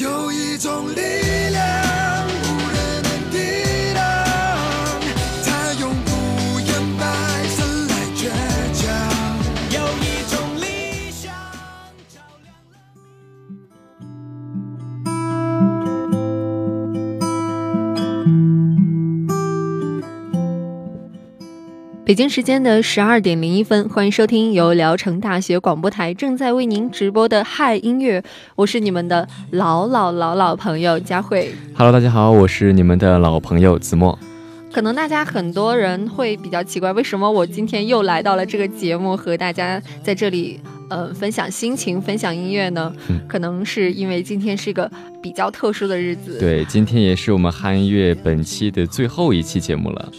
有一种力量。北京时间的十二点零一分，欢迎收听由聊城大学广播台正在为您直播的嗨音乐，我是你们的老老老老朋友佳慧。Hello，大家好，我是你们的老朋友子墨。可能大家很多人会比较奇怪，为什么我今天又来到了这个节目，和大家在这里呃分享心情、分享音乐呢？可能是因为今天是一个比较特殊的日子。对，今天也是我们嗨音乐本期的最后一期节目了。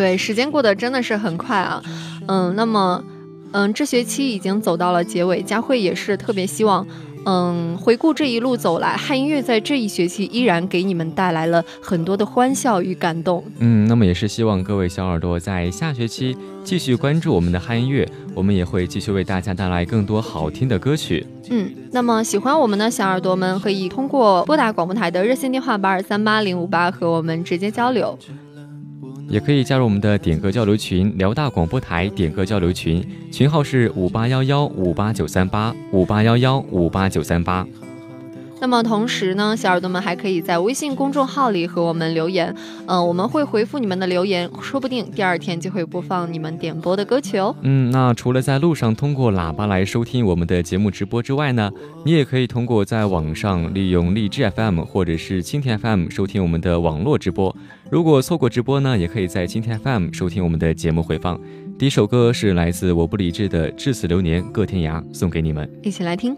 对，时间过得真的是很快啊，嗯，那么，嗯，这学期已经走到了结尾，佳慧也是特别希望，嗯，回顾这一路走来，汉音乐在这一学期依然给你们带来了很多的欢笑与感动。嗯，那么也是希望各位小耳朵在下学期继续关注我们的汉音乐，我们也会继续为大家带来更多好听的歌曲。嗯，那么喜欢我们的小耳朵们可以通过拨打广播台的热线电话八二三八零五八和我们直接交流。也可以加入我们的点歌交流群，辽大广播台点歌交流群，群号是五八幺幺五八九三八五八幺幺五八九三八。那么同时呢，小耳朵们还可以在微信公众号里和我们留言，嗯，我们会回复你们的留言，说不定第二天就会播放你们点播的歌曲哦。嗯，那除了在路上通过喇叭来收听我们的节目直播之外呢，你也可以通过在网上利用荔枝 FM 或者是蜻蜓 FM 收听我们的网络直播。如果错过直播呢，也可以在蜻蜓 FM 收听我们的节目回放。第一首歌是来自我不理智的《至死流年各天涯》，送给你们，一起来听。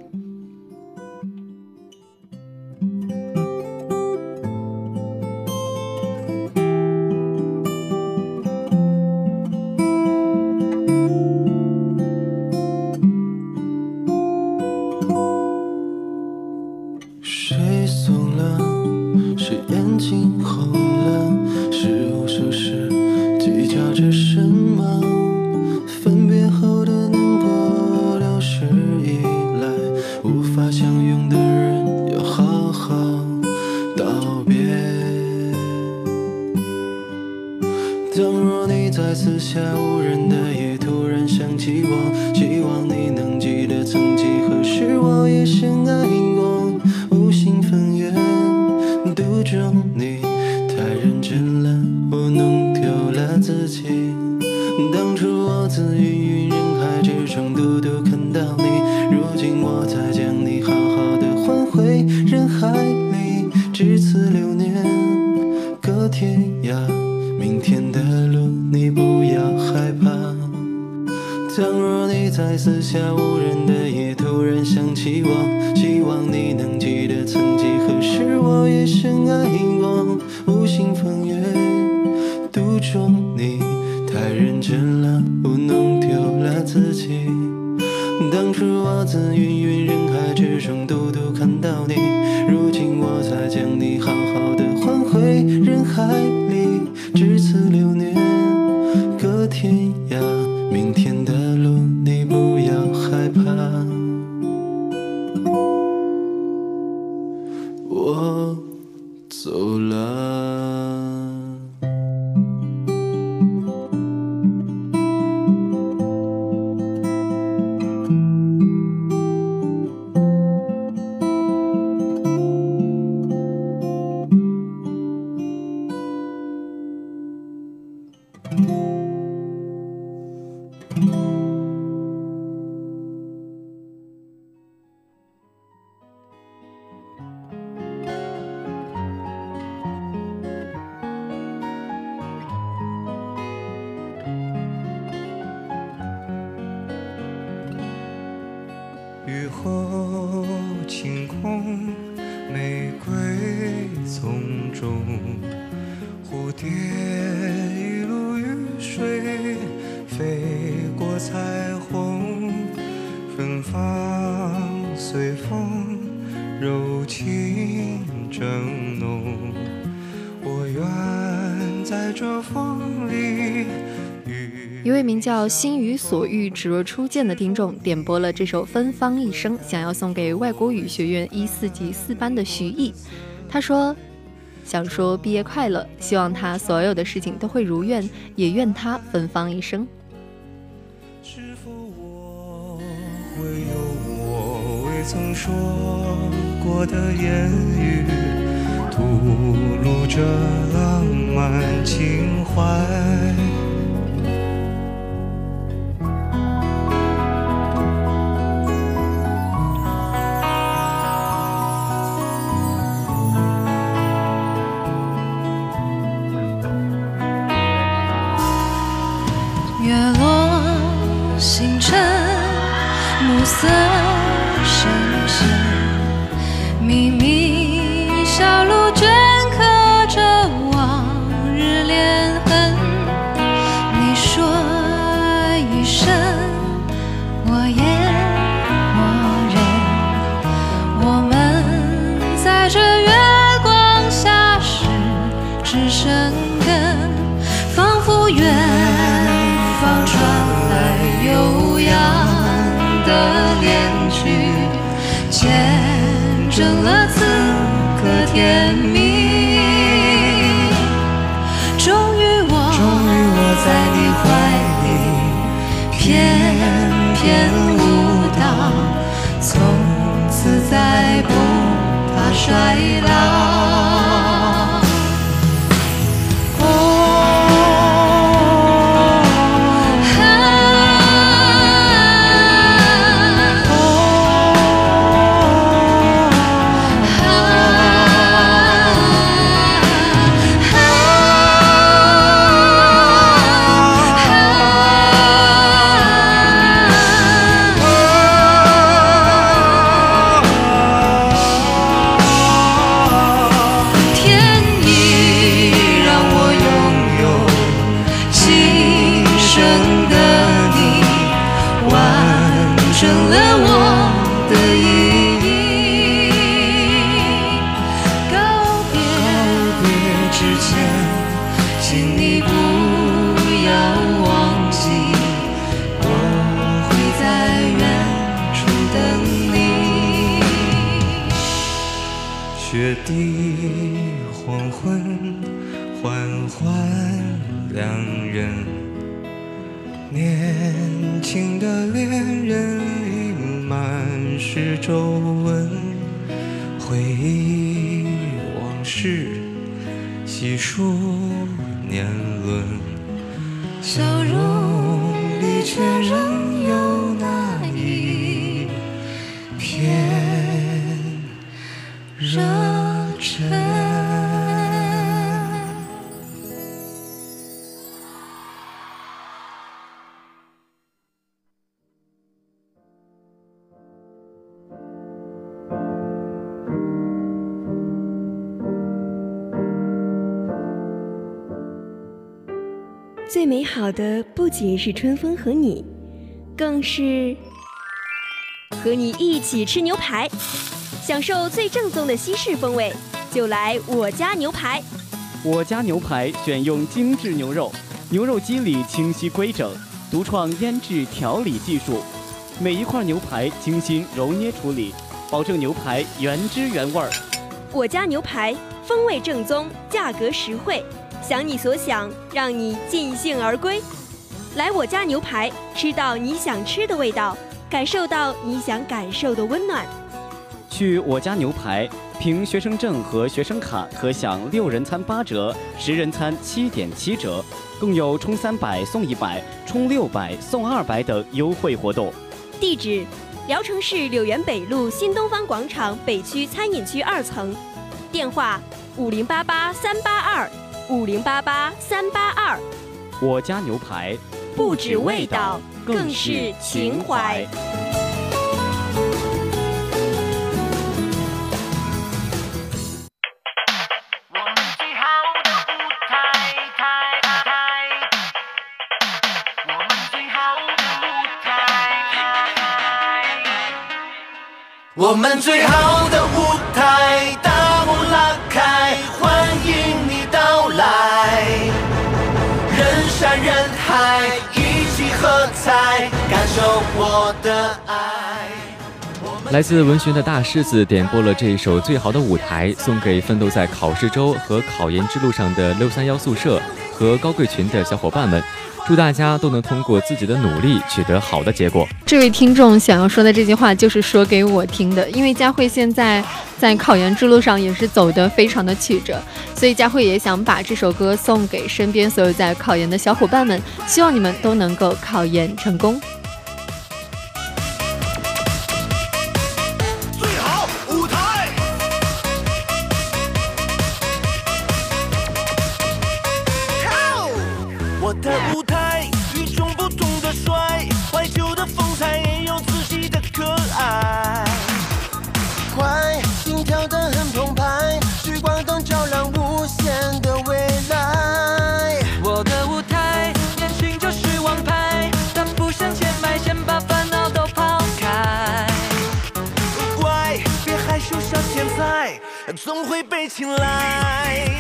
的路你不要害怕。倘若你在四下无人的夜突然想起我希望你能记得曾几何时我也深爱过无心风月独钟你太认真了我弄丢了自己。当初我自云云人海之中独独看到你叫“心语所欲，只若初见”的听众点播了这首《芬芳一生》，想要送给外国语学院一四级四班的徐艺。他说：“想说毕业快乐，希望他所有的事情都会如愿，也愿他芬芳一生。”是否我会有我未曾说过的言语，吐露着浪漫情怀？衰老回忆往事细数年轮。笑容里却仍有的不仅是春风和你，更是和你一起吃牛排，享受最正宗的西式风味，就来我家牛排。我家牛排选用精致牛肉，牛肉肌理清晰规整，独创腌制调理技术，每一块牛排精心揉捏处理，保证牛排原汁原味儿。我家牛排风味正宗，价格实惠。想你所想，让你尽兴而归。来我家牛排，吃到你想吃的味道，感受到你想感受的温暖。去我家牛排，凭学生证和学生卡可享六人餐八折，十人餐七点七折，更有充三百送一百、充六百送二百等优惠活动。地址：聊城市柳园北路新东方广场北区餐饮区二层。电话：五零八八三八二。五零八八三八二我家牛排不止味道更是情怀。我们最好的舞台我们最好的舞台。我们最好的来自文学的大狮子点播了这一首《最好的舞台》，送给奋斗在考试周和考研之路上的六三幺宿舍和高贵群的小伙伴们。祝大家都能通过自己的努力取得好的结果。这位听众想要说的这句话就是说给我听的，因为佳慧现在在考研之路上也是走得非常的曲折，所以佳慧也想把这首歌送给身边所有在考研的小伙伴们，希望你们都能够考研成功。我的舞台与众不同的帅，怀旧的风采也有自己的可爱。快，心跳得很澎湃，聚光灯照亮无限的未来。我的舞台，年轻就是王牌，大步向前迈，先把烦恼都抛开。乖，别害羞，小天才，总会被青睐。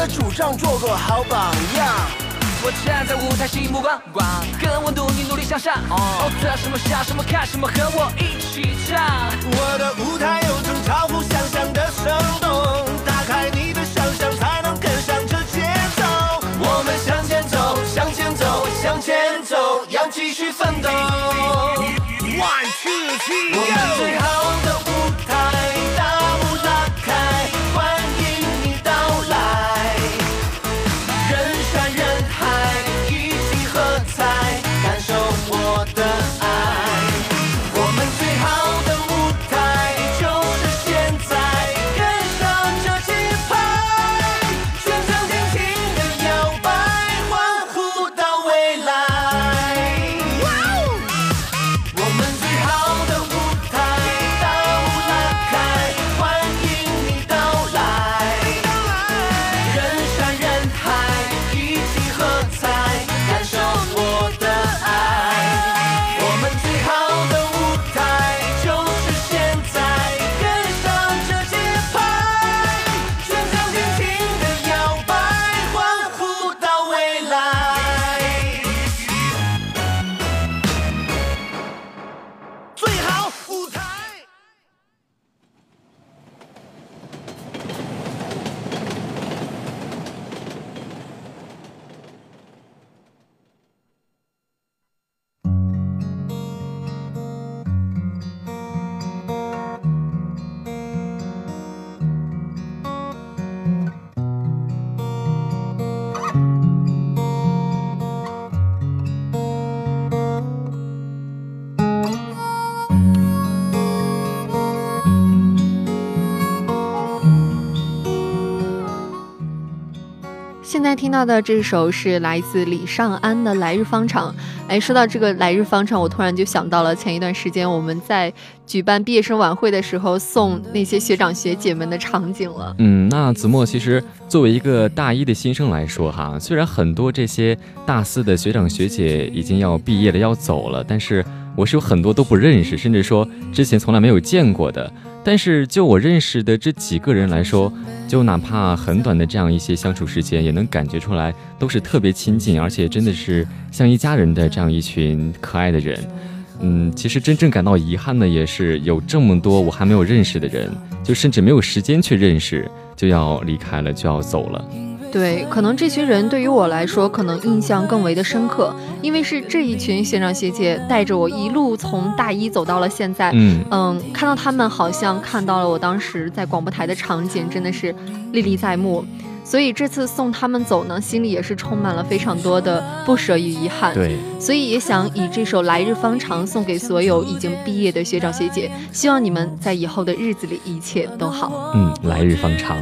的主张，做个好榜样。我站在舞台，吸引目光光，跟我努力努力向上。哦，测什么想什么看什么，和我一起唱。我的舞台有种超乎想象的生动，打开你的想象，才能跟上这节奏。我们向前走，向前走，向前走，要继续奋斗。One two three，我们最好的听到的这首是来自李尚安的《来日方长》。哎，说到这个《来日方长》，我突然就想到了前一段时间我们在举办毕业生晚会的时候送那些学长学姐们的场景了。嗯，那子墨其实作为一个大一的新生来说，哈，虽然很多这些大四的学长学姐已经要毕业了要走了，但是我是有很多都不认识，甚至说之前从来没有见过的。但是就我认识的这几个人来说，就哪怕很短的这样一些相处时间，也能感觉出来都是特别亲近，而且真的是像一家人的这样一群可爱的人。嗯，其实真正感到遗憾的也是有这么多我还没有认识的人，就甚至没有时间去认识，就要离开了，就要走了。对，可能这群人对于我来说，可能印象更为的深刻，因为是这一群学长学姐带着我一路从大一走到了现在。嗯嗯，看到他们好像看到了我当时在广播台的场景，真的是历历在目。所以这次送他们走呢，心里也是充满了非常多的不舍与遗憾。对，所以也想以这首《来日方长》送给所有已经毕业的学长学姐，希望你们在以后的日子里一切都好。嗯，来日方长。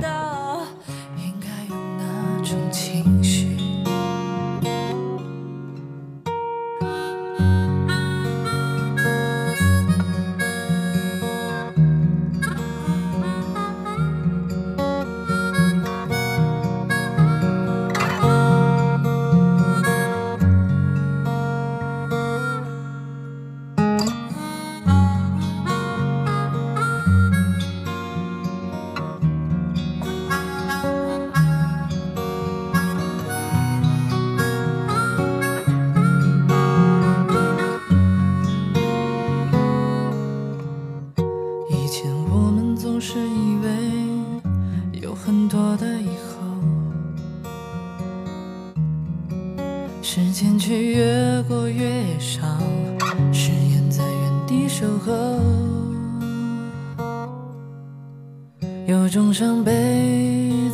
伤悲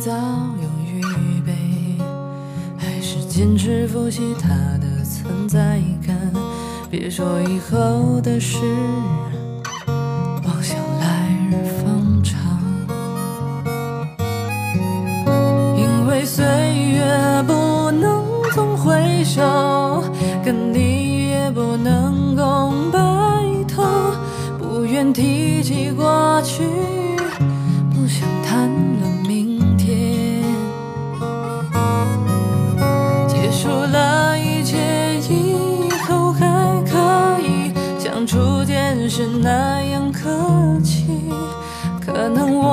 早有预备，还是坚持复习它的存在感。别说以后的事。望向来日方长，因为岁月不能总回首，跟你也不能共白头，不愿提起过去，是那样客气，可能我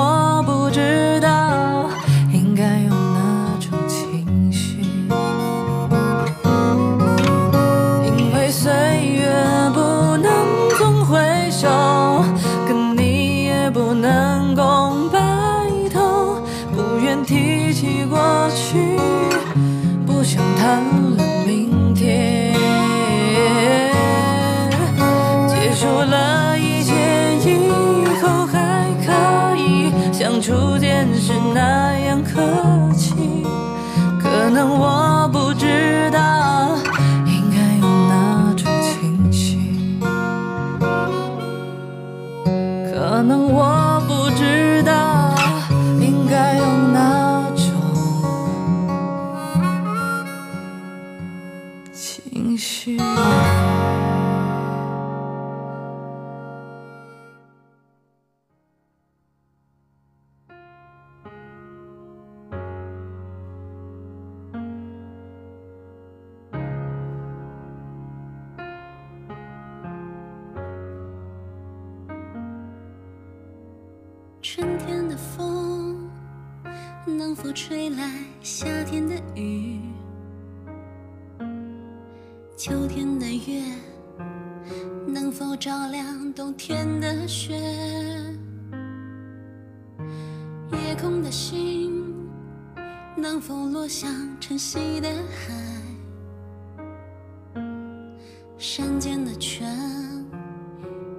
初见时那样客气，可能我月能否照亮冬天的雪？夜空的星能否落向晨曦的海？山间的泉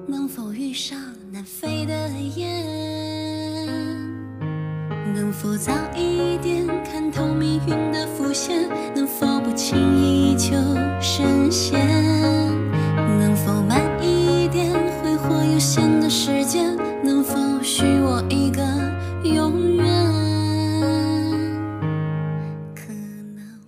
能否遇上南飞的雁？能否早一点看透命运的伏线？能否不轻易就深陷？能否慢一点挥霍有限的时间？能否许我一个永远？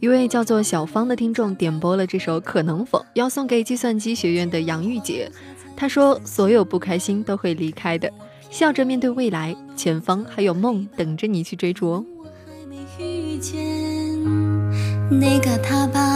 一位叫做小芳的听众点播了这首《可能否》，要送给计算机学院的杨玉洁。她说：“所有不开心都会离开的，笑着面对未来，前方还有梦等着你去追逐哦。”遇见那个他吧。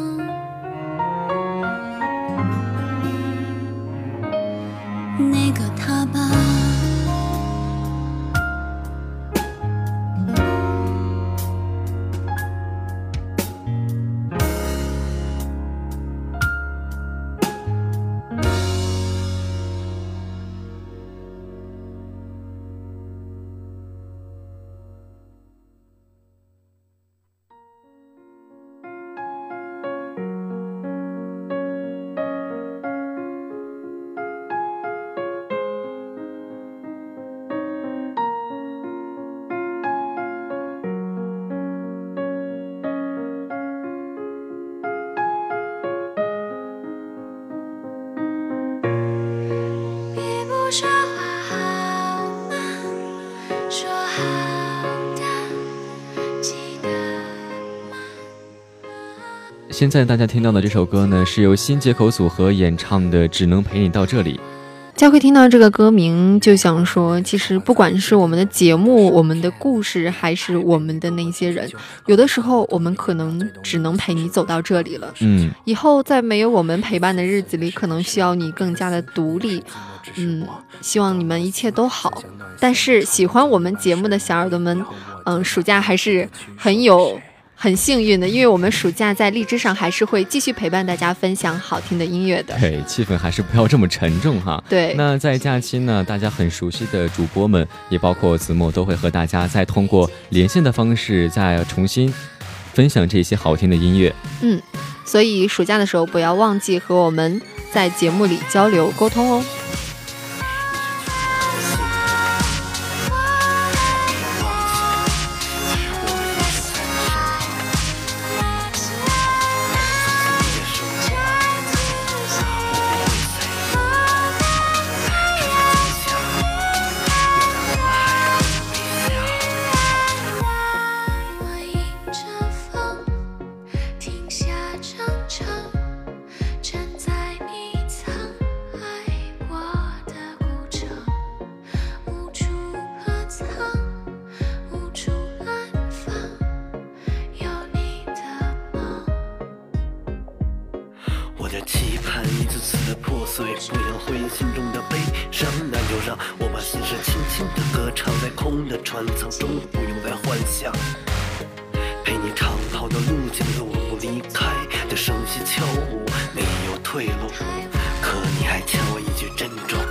现在大家听到的这首歌呢，是由新街口组合演唱的《只能陪你到这里》。佳慧听到这个歌名，就想说，其实不管是我们的节目、我们的故事，还是我们的那些人，有的时候我们可能只能陪你走到这里了。嗯，以后在没有我们陪伴的日子里，可能需要你更加的独立。嗯，希望你们一切都好。但是喜欢我们节目的小耳朵们，嗯，暑假还是很有。很幸运的，因为我们暑假在荔枝上还是会继续陪伴大家分享好听的音乐的。对，气氛还是不要这么沉重哈。对。那在假期呢，大家很熟悉的主播们，也包括子墨，都会和大家再通过连线的方式，再重新分享这些好听的音乐。嗯，所以暑假的时候不要忘记和我们在节目里交流沟通哦。退路，可你还欠我一句珍重。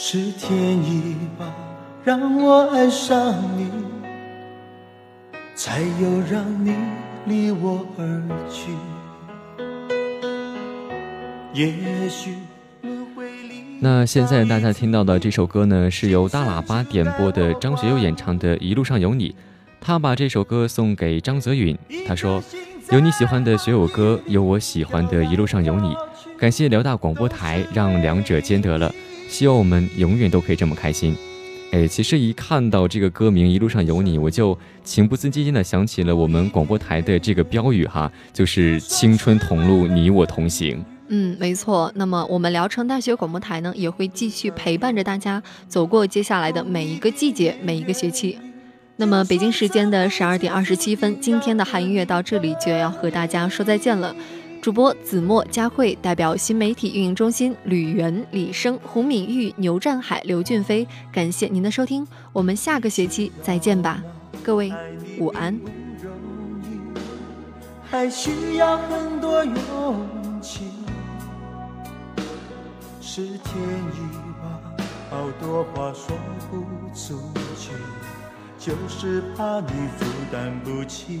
是天意吧，让我爱上你，才有让你离我而去。也许那现在大家听到的这首歌呢，是由大喇叭点播的张学友演唱的《一路上有你》。他把这首歌送给张泽允，他说：“有你喜欢的学友歌，有我喜欢的一路上有你。感谢辽大广播台，让两者兼得了。希望我们永远都可以这么开心。”哎，其实一看到这个歌名《一路上有你》，我就情不自禁的想起了我们广播台的这个标语哈，就是“青春同路，你我同行”。嗯，没错。那么我们聊城大学广播台呢，也会继续陪伴着大家走过接下来的每一个季节，每一个学期。那么北京时间的十二点二十七分，今天的汉音乐到这里就要和大家说再见了。主播子墨、佳慧代表新媒体运营中心吕媛、李生、胡敏玉、牛占海、刘俊飞，感谢您的收听，我们下个学期再见吧，各位午安。还需要很多勇气，是天意吧，好多话说不出去。就是怕你负担不起，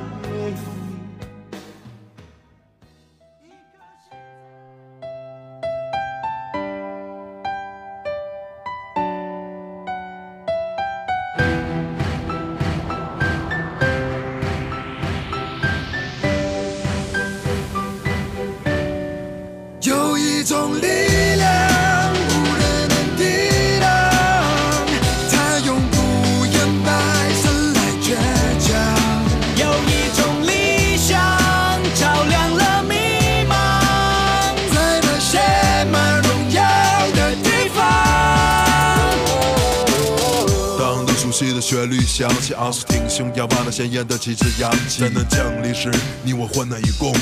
那鲜艳的旗帜扬起。灾难降临时，你我患难与共，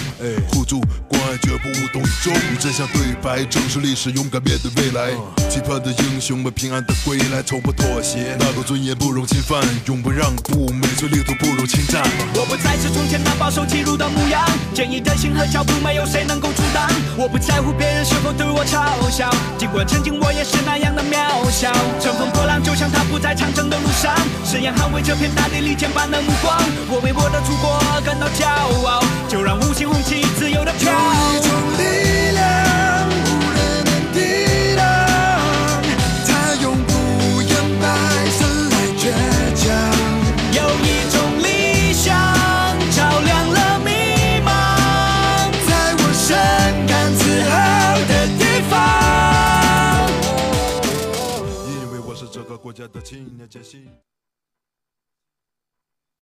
互助关爱绝不无动于。真相对白，正视历史，勇敢面对未来。期盼的英雄们平安的归来，从不妥协，那个尊严不容侵犯，永不让步，每寸领土不容侵占。我不再是从前那保守欺辱的模样，坚毅的心和脚步没有谁能够阻挡。我不在乎别人是否对我嘲笑，尽管曾经我也是那样的渺小。乘风破浪，就像他不在长征的路上，誓言捍卫这片大地利剑般的目光。我为我的祖国感到骄傲，就让五星红旗自由的飘。国家的青年杰西。